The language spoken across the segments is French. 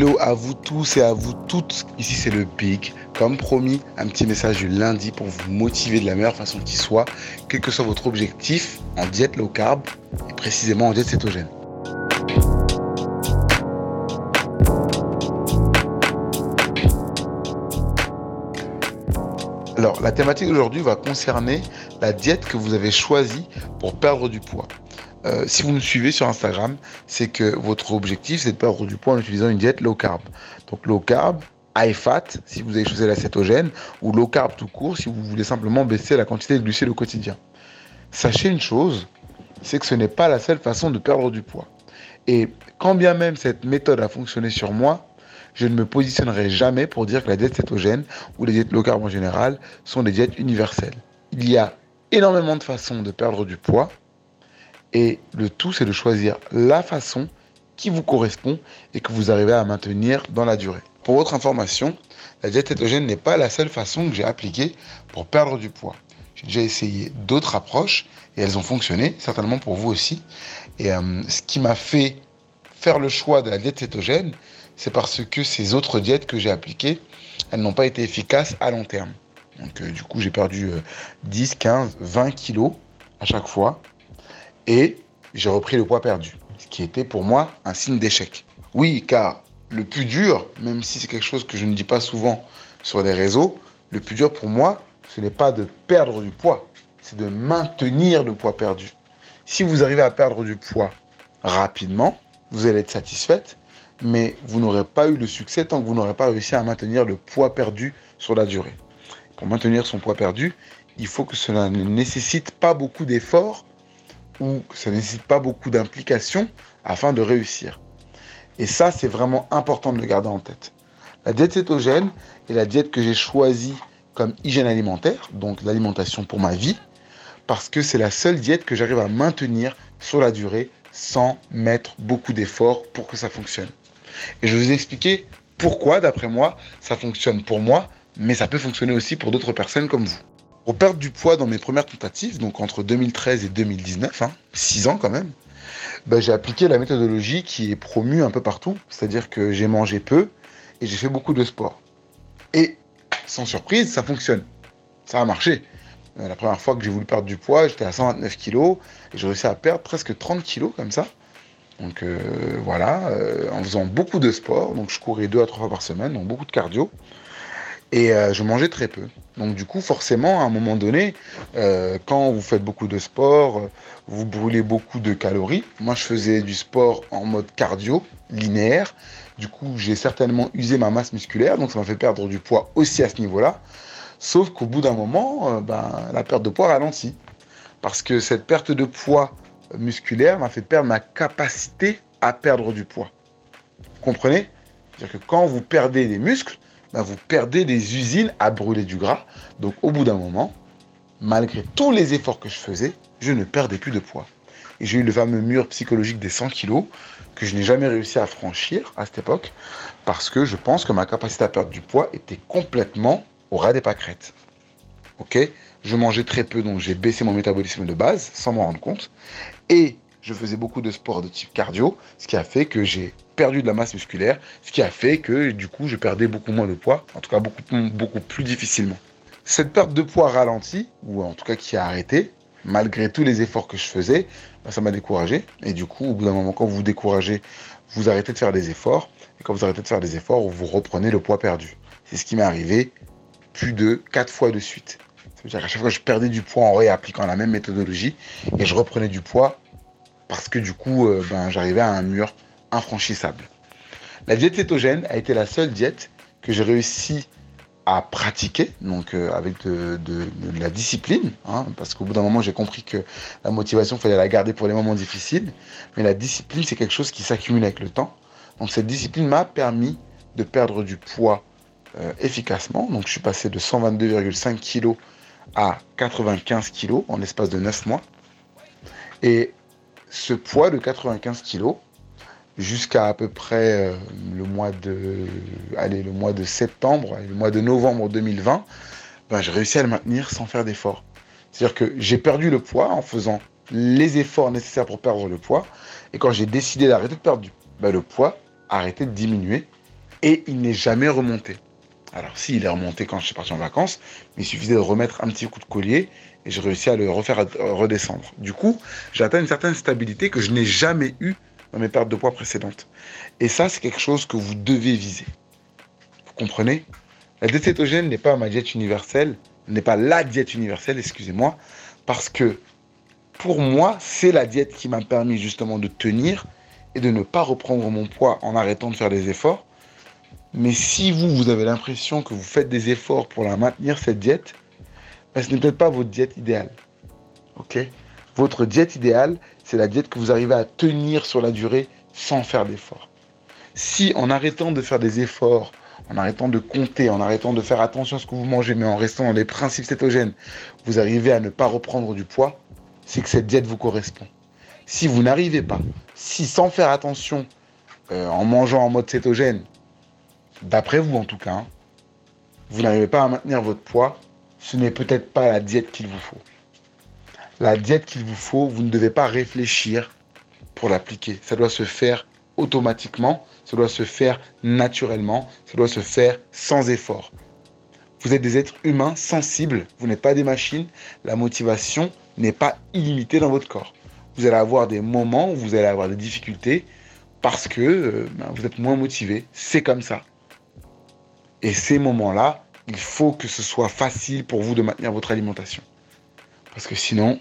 Hello à vous tous et à vous toutes. Ici c'est le Big. Comme promis, un petit message du lundi pour vous motiver de la meilleure façon qui soit, quel que soit votre objectif en diète low carb et précisément en diète cétogène. Alors, la thématique d'aujourd'hui va concerner la diète que vous avez choisie pour perdre du poids. Euh, si vous nous suivez sur Instagram, c'est que votre objectif, c'est de perdre du poids en utilisant une diète low carb. Donc low carb, high fat, si vous avez choisi la cétogène, ou low carb tout court, si vous voulez simplement baisser la quantité de glucides au quotidien. Sachez une chose, c'est que ce n'est pas la seule façon de perdre du poids. Et quand bien même cette méthode a fonctionné sur moi, je ne me positionnerai jamais pour dire que la diète cétogène ou les diètes low carb en général sont des diètes universelles. Il y a énormément de façons de perdre du poids et le tout, c'est de choisir la façon qui vous correspond et que vous arrivez à maintenir dans la durée. Pour votre information, la diète cétogène n'est pas la seule façon que j'ai appliquée pour perdre du poids. J'ai déjà essayé d'autres approches et elles ont fonctionné, certainement pour vous aussi. Et euh, ce qui m'a fait faire le choix de la diète cétogène, c'est parce que ces autres diètes que j'ai appliquées, elles n'ont pas été efficaces à long terme. Donc euh, du coup, j'ai perdu 10, 15, 20 kilos à chaque fois et j'ai repris le poids perdu, ce qui était pour moi un signe d'échec. Oui, car le plus dur, même si c'est quelque chose que je ne dis pas souvent sur les réseaux, le plus dur pour moi, ce n'est pas de perdre du poids, c'est de maintenir le poids perdu. Si vous arrivez à perdre du poids rapidement, vous allez être satisfaite, mais vous n'aurez pas eu le succès tant que vous n'aurez pas réussi à maintenir le poids perdu sur la durée. Pour maintenir son poids perdu, il faut que cela ne nécessite pas beaucoup d'efforts où ça pas beaucoup d'implication afin de réussir. Et ça, c'est vraiment important de le garder en tête. La diète cétogène est la diète que j'ai choisie comme hygiène alimentaire, donc l'alimentation pour ma vie, parce que c'est la seule diète que j'arrive à maintenir sur la durée sans mettre beaucoup d'efforts pour que ça fonctionne. Et je vais vous expliquer pourquoi, d'après moi, ça fonctionne pour moi, mais ça peut fonctionner aussi pour d'autres personnes comme vous. Pour perdre du poids dans mes premières tentatives, donc entre 2013 et 2019, 6 hein, ans quand même, bah, j'ai appliqué la méthodologie qui est promue un peu partout, c'est-à-dire que j'ai mangé peu et j'ai fait beaucoup de sport. Et sans surprise, ça fonctionne. Ça a marché. Euh, la première fois que j'ai voulu perdre du poids, j'étais à 129 kg et j'ai réussi à perdre presque 30 kg comme ça. Donc euh, voilà, euh, en faisant beaucoup de sport, donc je courais deux à trois fois par semaine, donc beaucoup de cardio. Et euh, je mangeais très peu. Donc du coup, forcément, à un moment donné, euh, quand vous faites beaucoup de sport, euh, vous brûlez beaucoup de calories. Moi, je faisais du sport en mode cardio, linéaire. Du coup, j'ai certainement usé ma masse musculaire, donc ça m'a fait perdre du poids aussi à ce niveau-là. Sauf qu'au bout d'un moment, ben, la perte de poids ralentit. Parce que cette perte de poids musculaire m'a fait perdre ma capacité à perdre du poids. Vous comprenez? C'est-à-dire que quand vous perdez des muscles, bah, vous perdez des usines à brûler du gras. Donc au bout d'un moment, malgré tous les efforts que je faisais, je ne perdais plus de poids. Et j'ai eu le fameux mur psychologique des 100 kilos que je n'ai jamais réussi à franchir à cette époque parce que je pense que ma capacité à perdre du poids était complètement au ras des pâquerettes. Ok? Je mangeais très peu, donc j'ai baissé mon métabolisme de base sans m'en rendre compte. Et je faisais beaucoup de sport de type cardio, ce qui a fait que j'ai perdu de la masse musculaire, ce qui a fait que du coup je perdais beaucoup moins de poids, en tout cas beaucoup, beaucoup plus difficilement. Cette perte de poids ralentie, ou en tout cas qui a arrêté, malgré tous les efforts que je faisais, bah, ça m'a découragé. Et du coup, au bout d'un moment, quand vous vous découragez, vous arrêtez de faire des efforts. Et quand vous arrêtez de faire des efforts, vous reprenez le poids perdu. C'est ce qui m'est arrivé plus de 4 fois de suite. Ça veut dire qu'à chaque fois, je perdais du poids en réappliquant la même méthodologie et je reprenais du poids parce que du coup, euh, ben, j'arrivais à un mur infranchissable. La diète cétogène a été la seule diète que j'ai réussi à pratiquer, donc euh, avec de, la discipline, hein, parce qu'au bout d'un moment j'ai compris que la motivation, il fallait la garder pour les moments difficiles, mais la discipline c'est quelque chose qui s'accumule avec le temps. Donc cette discipline m'a permis de perdre du poids euh, efficacement, donc je suis passé de 122,5 kg à 95 kg en l'espace de 9 mois. Et ce poids de 95 kg, jusqu'à à peu près euh, le mois de septembre le mois de novembre 2020 ben, j'ai réussi à le maintenir sans faire d'efforts c'est à dire que j'ai perdu le poids en faisant les efforts nécessaires pour perdre le poids et quand j'ai décidé d'arrêter de perdre ben, le poids a arrêté de diminuer Et il n'est jamais remonté. Alors, si, il est remonté quand je suis parti en vacances, il suffisait de remettre un petit coup de collier et j'ai réussi à le refaire redescendre. Du coup, j'ai atteint une certaine stabilité que je n'ai jamais eue dans mes pertes de poids précédentes. Et ça, c'est quelque chose que vous devez viser. Vous comprenez? La diète cétogène n'est pas ma diète universelle, n'est pas la diète universelle, excusez-moi, parce que pour moi, c'est la diète qui m'a permis justement de tenir et de ne pas reprendre mon poids en arrêtant de faire des efforts. Mais si vous, vous avez l'impression que vous faites des efforts pour la maintenir, cette diète, ce n'est peut-être pas votre diète idéale. Ok? Votre diète idéale, c'est la diète que vous arrivez à tenir sur la durée sans faire d'efforts. Si en arrêtant de faire des efforts, en arrêtant de compter, en arrêtant de faire attention à ce que vous mangez, mais en restant dans les principes cétogènes, vous arrivez à ne pas reprendre du poids, c'est que cette diète vous correspond. Si vous n'arrivez pas, si sans faire attention, euh, en mangeant en mode cétogène, d'après vous en tout cas, hein, vous n'arrivez pas à maintenir votre poids, ce n'est peut-être pas la diète qu'il vous faut. La diète qu'il vous faut, vous ne devez pas réfléchir pour l'appliquer. Ça doit se faire automatiquement, ça doit se faire naturellement, ça doit se faire sans effort. Vous êtes des êtres humains sensibles, vous n'êtes pas des machines. La motivation, n'est pas illimité dans votre corps. Vous allez avoir des moments où vous allez avoir des difficultés parce que euh, ben, vous êtes moins motivé. C'est comme ça. Et ces moments-là, il faut que ce soit facile pour vous de maintenir votre alimentation. Parce que sinon,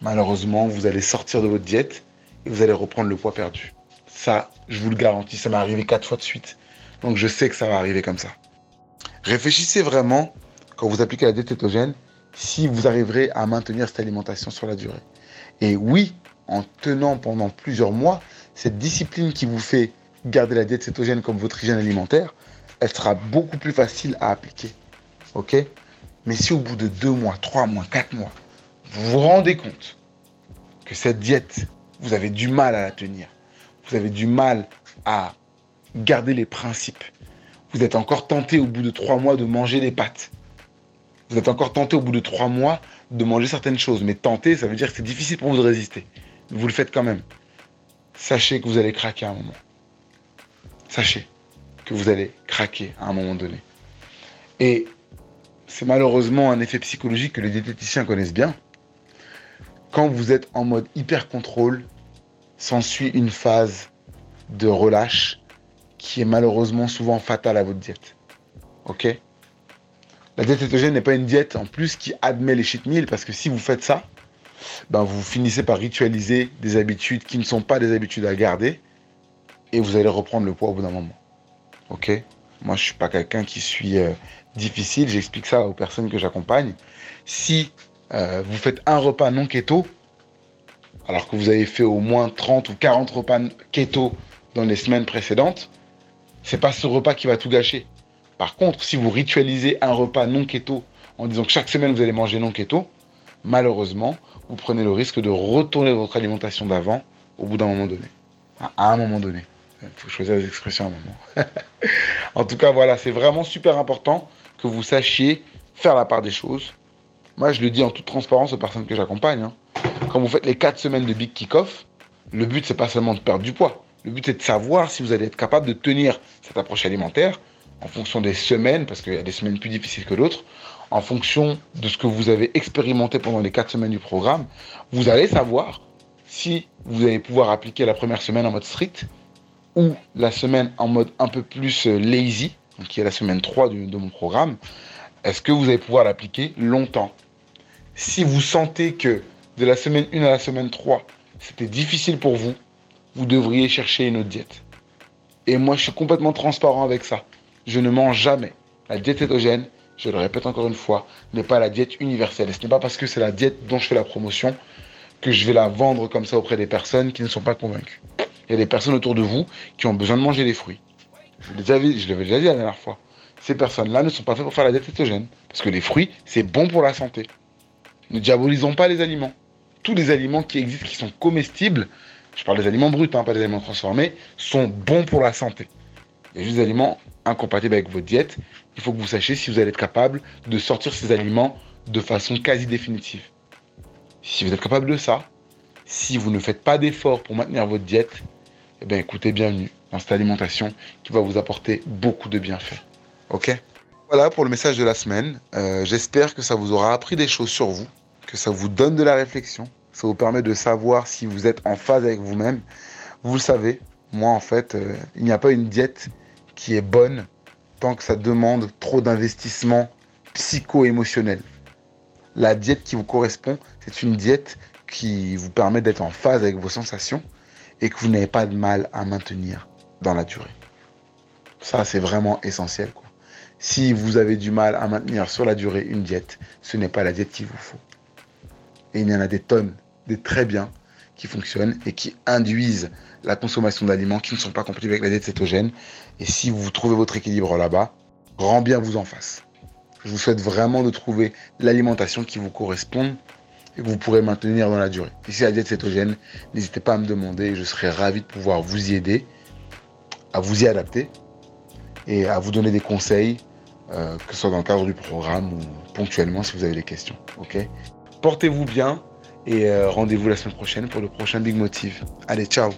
malheureusement, vous allez sortir de votre diète et vous allez reprendre le poids perdu. Ça, je vous le garantis, ça m'est arrivé quatre fois de suite. Donc je sais que ça va arriver comme ça. Réfléchissez vraiment, quand vous appliquez la diète cétogène, si vous arriverez à maintenir cette alimentation sur la durée. Et oui, en tenant pendant plusieurs mois, cette discipline qui vous fait garder la diète cétogène comme votre hygiène alimentaire, elle sera beaucoup plus facile à appliquer. Ok? Mais si au bout de deux mois, trois mois, quatre mois, vous vous rendez compte que cette diète, vous avez du mal à la tenir, vous avez du mal à garder les principes, vous êtes encore tenté au bout de trois mois de manger des pâtes, vous êtes encore tenté au bout de trois mois de manger certaines choses. Mais tenter, ça veut dire que c'est difficile pour vous de résister. Vous le faites quand même. Sachez que vous allez craquer à un moment. Sachez que vous allez à un moment donné. Et c'est malheureusement un effet psychologique que les diététiciens connaissent bien. Quand vous êtes en mode hyper contrôle, s'ensuit une phase de relâche qui est malheureusement souvent fatale à votre diète. Ok? La diète cétogène n'est pas une diète en plus qui admet les cheat meals parce que si vous faites ça, ben vous finissez par ritualiser des habitudes qui ne sont pas des habitudes à garder et vous allez reprendre le poids au bout d'un moment. Ok? Moi, je suis pas quelqu'un qui suis euh, difficile. J'explique ça aux personnes que j'accompagne. Si euh, vous faites un repas non keto, alors que vous avez fait au moins 30 ou 40 repas keto dans les semaines précédentes, c'est pas ce repas qui va tout gâcher. Par contre, si vous ritualisez un repas non keto en disant que chaque semaine vous allez manger non keto, malheureusement, vous prenez le risque de retourner votre alimentation d'avant au bout d'un moment donné. À un moment donné. Il faut choisir les expressions à un moment. en tout cas, voilà, c'est vraiment super important que vous sachiez faire la part des choses. Moi, je le dis en toute transparence aux personnes que j'accompagne. Hein. Quand vous faites les 4 semaines de Big Kick-Off, le but, c'est pas seulement de perdre du poids. Le but, c'est de savoir si vous allez être capable de tenir cette approche alimentaire en fonction des semaines, parce qu'il y a des semaines plus difficiles que d'autres, en fonction de ce que vous avez expérimenté pendant les quatre semaines du programme, vous allez savoir si vous allez pouvoir appliquer la première semaine en mode strict ou la semaine en mode un peu plus euh, lazy, qui est la semaine 3 de, mon programme. Est-ce que vous allez pouvoir l'appliquer longtemps? Si vous sentez que de la semaine 1 à la semaine 3, c'était difficile pour vous, vous devriez chercher une autre diète. Et moi, je suis complètement transparent avec ça je ne mange jamais. La diète cétogène, je le répète encore une fois, n'est pas la diète universelle. ce n'est pas parce que c'est la diète dont je fais la promotion que je vais la vendre comme ça auprès des personnes qui ne sont pas convaincues. Il y a des personnes autour de vous qui ont besoin de manger des fruits. Je l'avais déjà, dit la dernière fois. Ces personnes-là ne sont pas faites pour faire la diète cétogène. Parce que les fruits, c'est bon pour la santé. Ne diabolisons pas les aliments. Tous les aliments qui existent, qui sont comestibles, je parle des aliments bruts, hein, pas des aliments transformés, sont bons pour la santé. Il y a juste des aliments incompatibles avec votre diète. Il faut que vous sachiez si vous allez être capable de sortir ces aliments de façon quasi définitive. Si vous êtes capable de ça, si vous ne faites pas d'efforts pour maintenir votre diète, eh bien écoutez, bienvenue dans cette alimentation qui va vous apporter beaucoup de bienfaits. Ok? Voilà pour le message de la semaine. Euh, j'espère que ça vous aura appris des choses sur vous, que ça vous donne de la réflexion, ça vous permet de savoir si vous êtes en phase avec vous-même. Vous le savez, moi en fait, euh, il n'y a pas une diète qui est bonne tant que ça demande trop d'investissement psycho-émotionnel. La diète qui vous correspond, c'est une diète qui vous permet d'être en phase avec vos sensations et que vous n'avez pas de mal à maintenir dans la durée. Ça, c'est vraiment essentiel. Si vous avez du mal à maintenir sur la durée une diète, ce n'est pas la diète qu'il vous faut. Et il y en a des tonnes, des très bien, qui fonctionnent et qui induisent la consommation d'aliments qui ne sont pas compatibles avec la diète cétogène. Et si vous trouvez votre équilibre là-bas, grand bien vous en fasse. Je vous souhaite vraiment de trouver l'alimentation qui vous correspond et que vous pourrez maintenir dans la durée. Si la diète cétogène, n'hésitez pas à me demander, je serai ravi de pouvoir vous y aider, à vous y adapter et à vous donner des conseils, euh, que ce soit dans le cadre du programme ou ponctuellement si vous avez des questions. Portez-vous bien et euh, rendez-vous la semaine prochaine pour le prochain Big Motive. Allez, ciao